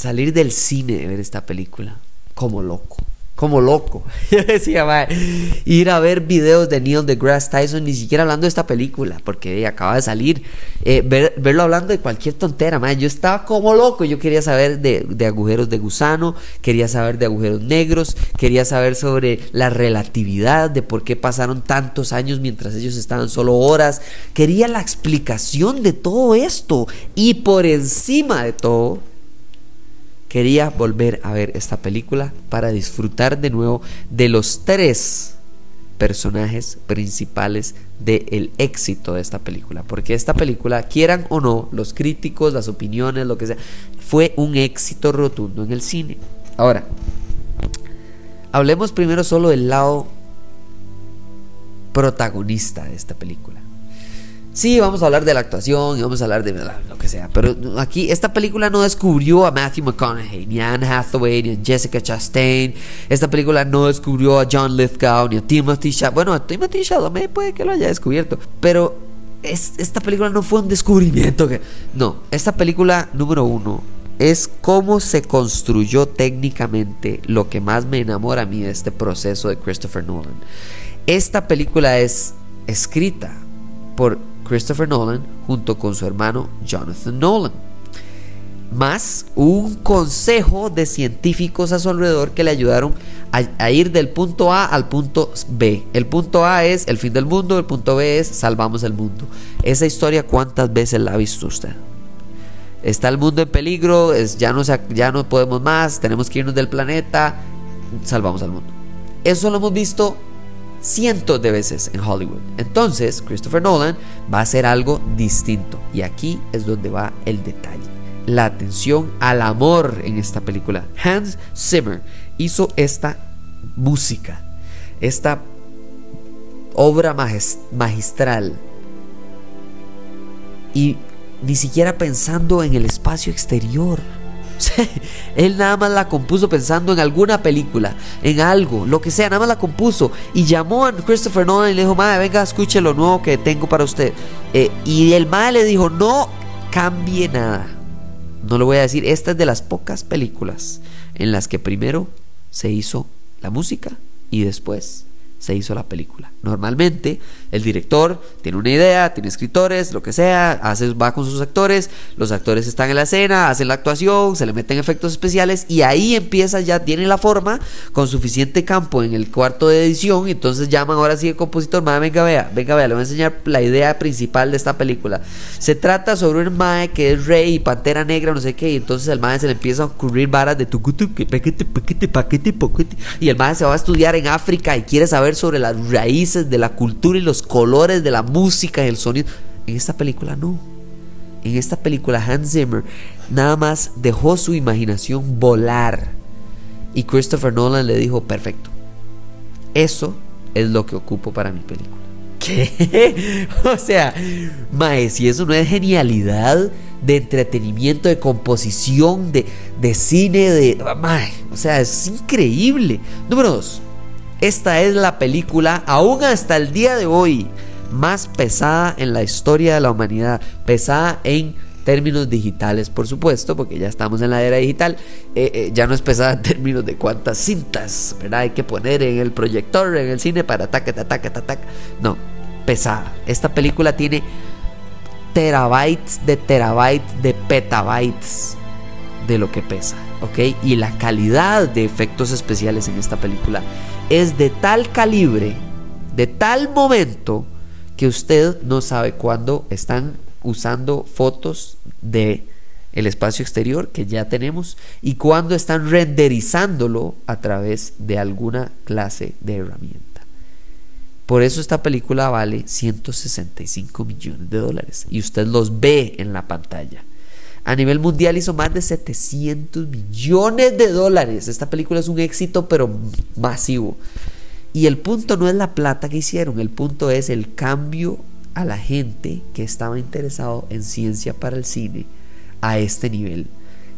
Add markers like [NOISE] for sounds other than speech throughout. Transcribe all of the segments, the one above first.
salir del cine de ver esta película como loco como loco. [LAUGHS] Yo decía, ir a ver videos de Neil deGrasse Tyson, ni siquiera hablando de esta película, porque acaba de salir, eh, verlo hablando de cualquier tontera, Yo estaba como loco. Yo quería saber de, de, agujeros de gusano, quería saber de agujeros negros, quería saber sobre la relatividad, de por qué pasaron tantos años mientras ellos estaban solo horas. Quería la explicación de todo esto. Y por encima de todo, quería volver a ver esta película para disfrutar de nuevo de los tres personajes principales del éxito de esta película. Porque esta película, quieran o no, los críticos, las opiniones, lo que sea, fue un éxito rotundo en el cine. Ahora, hablemos primero solo del lado protagonista de esta película. Sí, vamos a hablar de la actuación y vamos a hablar de lo que sea. Pero aquí, esta película no descubrió a Matthew McConaughey, ni a Anne Hathaway, ni a Jessica Chastain. Esta película no descubrió a John Lithgow, ni a Timothy Chalamet. Bueno, a Timothy Chalamet puede que lo haya descubierto. Pero esta película no fue un descubrimiento. No, esta película número uno es cómo se construyó técnicamente lo que más me enamora a mí de este proceso de Christopher Nolan. Esta película es escrita por Christopher Nolan junto con su hermano Jonathan Nolan. Más un consejo de científicos a su alrededor que le ayudaron a, ir del punto A al punto B. El punto A es el fin del mundo, el punto B es salvamos el mundo. Esa historia, ¿cuántas veces la ha visto usted? Está el mundo en peligro, es, ya, no, ya no podemos más, tenemos que irnos del planeta, salvamos al mundo. Eso lo hemos visto cientos de veces en Hollywood. Entonces, Christopher Nolan va a hacer algo distinto. Y aquí es donde va el detalle. La atención al amor en esta película. Hans Zimmer hizo esta música, esta obra magistral. Y ni siquiera pensando en el espacio exterior él nada más la compuso pensando en alguna película, en algo, lo que sea, nada más la compuso. Y llamó a Christopher Nolan y le dijo, madre, venga, escuche lo nuevo que tengo para usted. Eh, y el madre le dijo, no cambie nada. No lo voy a decir, esta es de las pocas películas en las que primero se hizo la música y después se hizo la película. Normalmente el director tiene una idea, tiene escritores, lo que sea, hace, va con sus actores, los actores están en la escena, hacen la actuación, se le meten efectos especiales y ahí empieza ya, tiene la forma con suficiente campo en el cuarto de edición entonces llaman ahora sí el compositor, madre, venga vea, venga vea, le voy a enseñar la idea principal de esta película. Se trata sobre un mae que es rey y pantera negra, no sé qué, y entonces el mae se le empieza a ocurrir varas de tu paquete, paquete, paquete, paquete, y el mae se va a estudiar en África y quiere saber sobre las raíces de la cultura y los colores de la música y el sonido. En esta película no. En esta película Hans Zimmer nada más dejó su imaginación volar. Y Christopher Nolan le dijo, perfecto. Eso es lo que ocupo para mi película. [LAUGHS] ¿Qué? o sea, mae, si eso no es genialidad de entretenimiento, de composición, de, de cine, de... Mae, o sea, es increíble. Número dos. Esta es la película, aún hasta el día de hoy, más pesada en la historia de la humanidad. Pesada en términos digitales, por supuesto, porque ya estamos en la era digital. Eh, eh, ya no es pesada en términos de cuántas cintas ¿verdad? hay que poner en el proyector, en el cine para ataque, ataque, ataque. No, pesada. Esta película tiene terabytes de terabytes de petabytes de lo que pesa, ¿ok? Y la calidad de efectos especiales en esta película es de tal calibre, de tal momento, que usted no sabe cuándo están usando fotos de el espacio exterior que ya tenemos y cuándo están renderizándolo a través de alguna clase de herramienta. Por eso esta película vale 165 millones de dólares y usted los ve en la pantalla. A nivel mundial hizo más de 700 millones de dólares. Esta película es un éxito, pero masivo. Y el punto no es la plata que hicieron, el punto es el cambio a la gente que estaba interesado en ciencia para el cine a este nivel,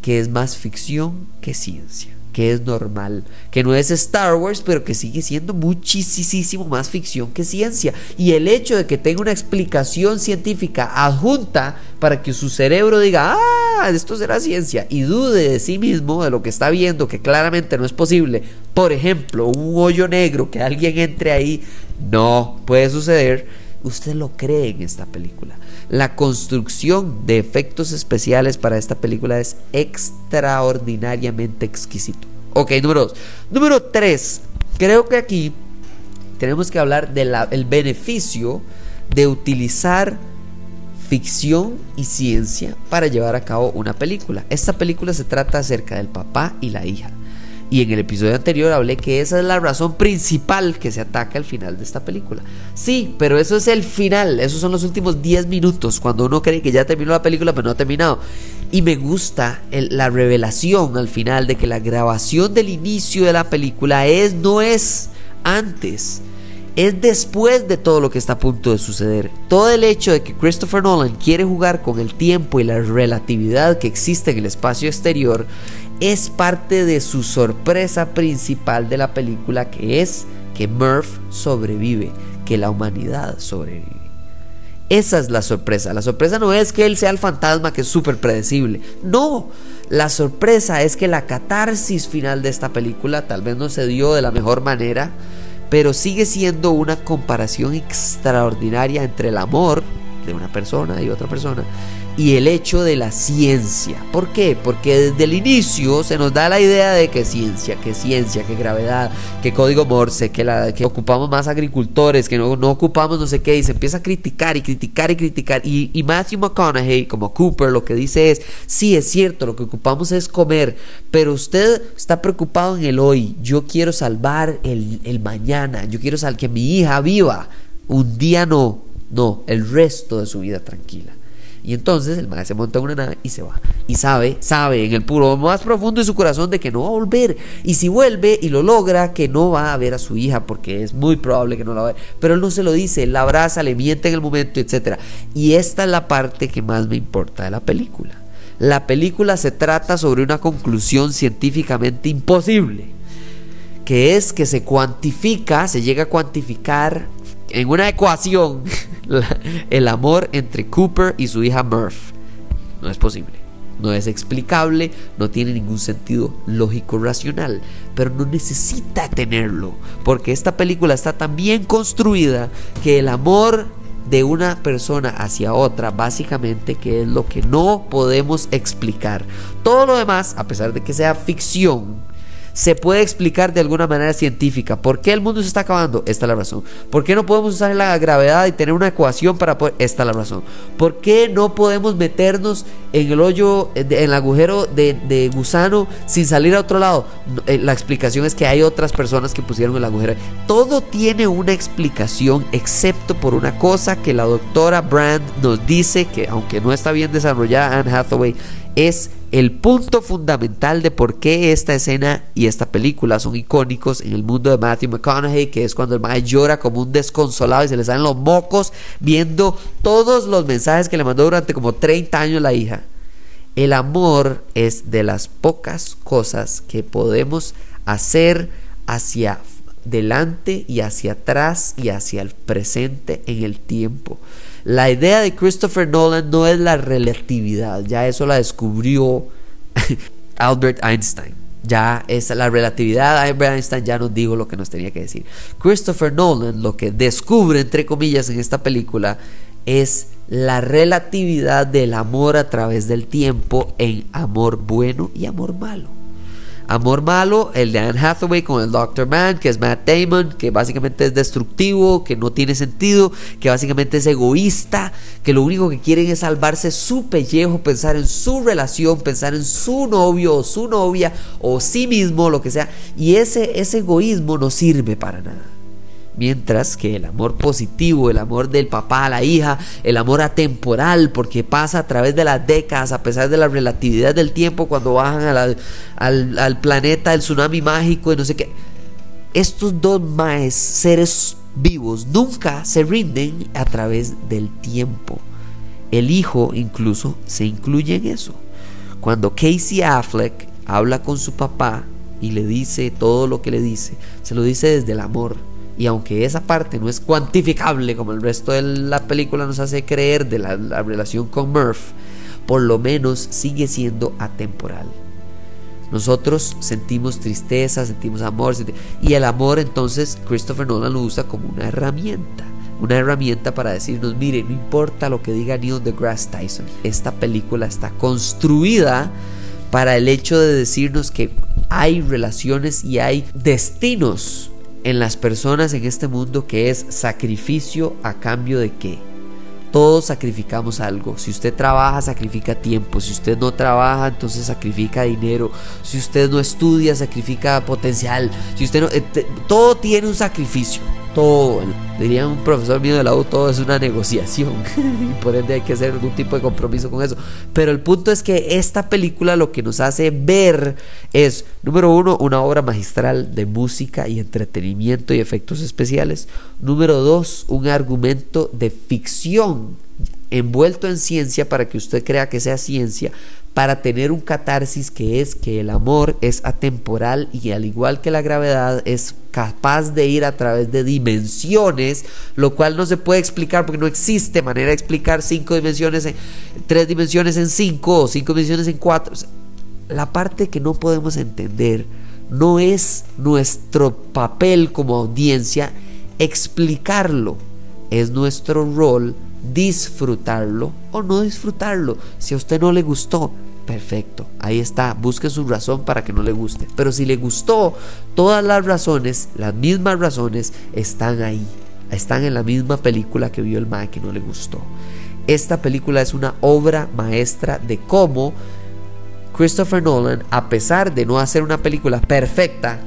que es más ficción que ciencia que es normal, que no es Star Wars, pero que sigue siendo muchísimo más ficción que ciencia. Y el hecho de que tenga una explicación científica adjunta para que su cerebro diga, ah, esto será ciencia, y dude de sí mismo, de lo que está viendo, que claramente no es posible. Por ejemplo, un hoyo negro, que alguien entre ahí, no puede suceder. Usted lo cree en esta película. La construcción de efectos especiales para esta película es extraordinariamente exquisito. Ok, número dos. Número tres. Creo que aquí tenemos que hablar del beneficio de utilizar ficción y ciencia para llevar a cabo una película. Esta película se trata acerca del papá y la hija. Y en el episodio anterior hablé que esa es la razón principal que se ataca al final de esta película. Sí, pero eso es el final, esos son los últimos 10 minutos, cuando uno cree que ya terminó la película pero no ha terminado. Y me gusta la revelación al final de que la grabación del inicio de la película es, no es antes, es después de todo lo que está a punto de suceder. Todo el hecho de que Christopher Nolan quiere jugar con el tiempo y la relatividad que existe en el espacio exterior es parte de su sorpresa principal de la película, que es que Murph sobrevive, que la humanidad sobrevive. Esa es la sorpresa. La sorpresa no es que él sea el fantasma que es súper predecible. No, la sorpresa es que la catarsis final de esta película tal vez no se dio de la mejor manera, pero sigue siendo una comparación extraordinaria entre el amor de una persona y otra persona y el hecho de la ciencia. ¿Por qué? Porque desde el inicio se nos da la idea de que ciencia, que ciencia, que gravedad, que código Morse, que, la, que ocupamos más agricultores, que no, ocupamos no sé qué, y se empieza a criticar y criticar y criticar. Y, Matthew McConaughey, como Cooper, lo que dice es, sí, es cierto, lo que ocupamos es comer, pero usted está preocupado en el hoy. Yo quiero salvar el, el mañana, yo quiero salvar que mi hija viva. Un día no, no, el resto de su vida tranquila. Y entonces el maestro se monta en una nave y se va. Y sabe, sabe en el puro más profundo de su corazón de que no va a volver. Y si vuelve y lo logra, que no va a ver a su hija, porque es muy probable que no la vea. Pero él no se lo dice, la abraza, le miente en el momento, etc. Y esta es la parte que más me importa de la película. La película se trata sobre una conclusión científicamente imposible, que es que se cuantifica, se llega a cuantificar en una ecuación el amor entre Cooper y su hija Murph. No es posible. No es explicable, no tiene ningún sentido lógico racional, pero no necesita tenerlo, porque esta película está tan bien construida que el amor de una persona hacia otra, básicamente, que es lo que no podemos explicar. Todo lo demás, a pesar de que sea ficción, se puede explicar de alguna manera científica. ¿Por qué el mundo se está acabando? Esta es la razón. ¿Por qué no podemos usar la gravedad y tener una ecuación para poder? Esta es la razón. ¿Por qué no podemos meternos en el hoyo, en el agujero de, gusano sin salir a otro lado? Eh, la explicación es que hay otras personas que pusieron el agujero. Todo tiene una explicación excepto por una cosa que la doctora Brand nos dice que aunque no está bien desarrollada Anne Hathaway es el punto fundamental de por qué esta escena y esta película son icónicos en el mundo de Matthew McConaughey, que es cuando el maestro llora como un desconsolado y se le salen los mocos viendo todos los mensajes que le mandó durante como 30 años la hija. El amor es de las pocas cosas que podemos hacer hacia delante y hacia atrás y hacia el presente en el tiempo. La idea de Christopher Nolan no es la relatividad, ya eso la descubrió [LAUGHS] Albert Einstein. Ya es la relatividad, Albert Einstein ya nos dijo lo que nos tenía que decir. Christopher Nolan lo que descubre, entre comillas, en esta película es la relatividad del amor a través del tiempo en amor bueno y amor malo. Amor malo, el de Anne Hathaway con el Doctor Man, que es Matt Damon, que básicamente es destructivo, que no tiene sentido, que básicamente es egoísta, que lo único que quieren es salvarse su pellejo, pensar en su relación, pensar en su novio o su novia o sí mismo, lo que sea. Y ese, ese egoísmo no sirve para nada. Mientras que el amor positivo, el amor del papá a la hija, el amor atemporal, porque pasa a través de las décadas, a pesar de la relatividad del tiempo, cuando bajan al, al, planeta, el tsunami mágico y no sé qué. Estos dos más seres vivos nunca se rinden a través del tiempo. El hijo incluso se incluye en eso. Cuando Casey Affleck habla con su papá y le dice todo lo que le dice, se lo dice desde el amor. Y aunque esa parte no es cuantificable como el resto de la película nos hace creer de la, relación con Murph, por lo menos sigue siendo atemporal. Nosotros sentimos tristeza, sentimos amor, y el amor entonces Christopher Nolan lo usa como una herramienta. Una herramienta para decirnos, mire, no importa lo que diga Neil deGrasse Tyson, esta película está construida para el hecho de decirnos que hay relaciones y hay destinos en las personas en este mundo que es sacrificio a cambio de qué. Todos sacrificamos algo. Si usted trabaja, sacrifica tiempo. Si usted no trabaja, entonces sacrifica dinero. Si usted no estudia, sacrifica potencial. Si usted no, eh, todo tiene un sacrificio todo, diría un profesor mío de la U, todo es una negociación [LAUGHS] y por ende hay que hacer algún tipo de compromiso con eso. Pero el punto es que esta película lo que nos hace ver es, número uno, una obra magistral de música y entretenimiento y efectos especiales. Número dos, un argumento de ficción envuelto en ciencia para que usted crea que sea ciencia, para tener un catarsis que es que el amor es atemporal y al igual que la gravedad es capaz de ir a través de dimensiones, lo cual no se puede explicar porque no existe manera de explicar cinco dimensiones en tres dimensiones en cinco o cinco dimensiones en cuatro. La parte que no podemos entender no es nuestro papel como audiencia explicarlo, es nuestro rol disfrutarlo o no disfrutarlo. Si a usted no le gustó, perfecto, ahí está, busque su razón para que no le guste. Pero si le gustó, todas las razones, las mismas razones, están ahí, están en la misma película que vio el Mae que no le gustó. Esta película es una obra maestra de cómo Christopher Nolan, a pesar de no hacer una película perfecta,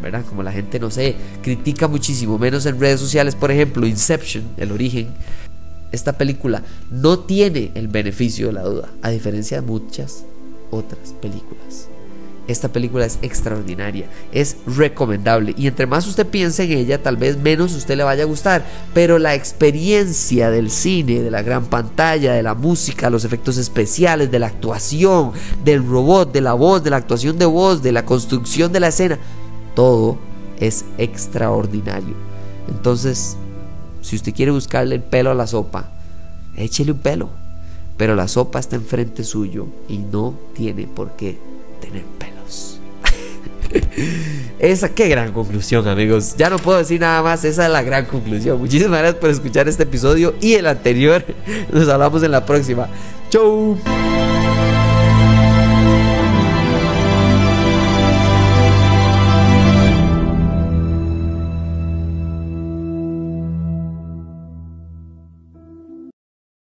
¿verdad? Como la gente, no sé, critica muchísimo, menos en redes sociales, por ejemplo, Inception, el origen, esta película no tiene el beneficio de la duda, a diferencia de muchas otras películas. Esta película es extraordinaria, es recomendable y entre más usted piense en ella, tal vez menos usted le vaya a gustar, pero la experiencia del cine, de la gran pantalla, de la música, los efectos especiales, de la actuación, del robot, de la voz, de la actuación de voz, de la construcción de la escena, todo es extraordinario. Entonces, si usted quiere buscarle el pelo a la sopa, échele un pelo. Pero la sopa está enfrente suyo y no tiene por qué tener pelos. [LAUGHS] Esa, qué gran conclusión, amigos. Ya no puedo decir nada más. Esa es la gran conclusión. Muchísimas gracias por escuchar este episodio y el anterior. [LAUGHS] Nos hablamos en la próxima. Chau.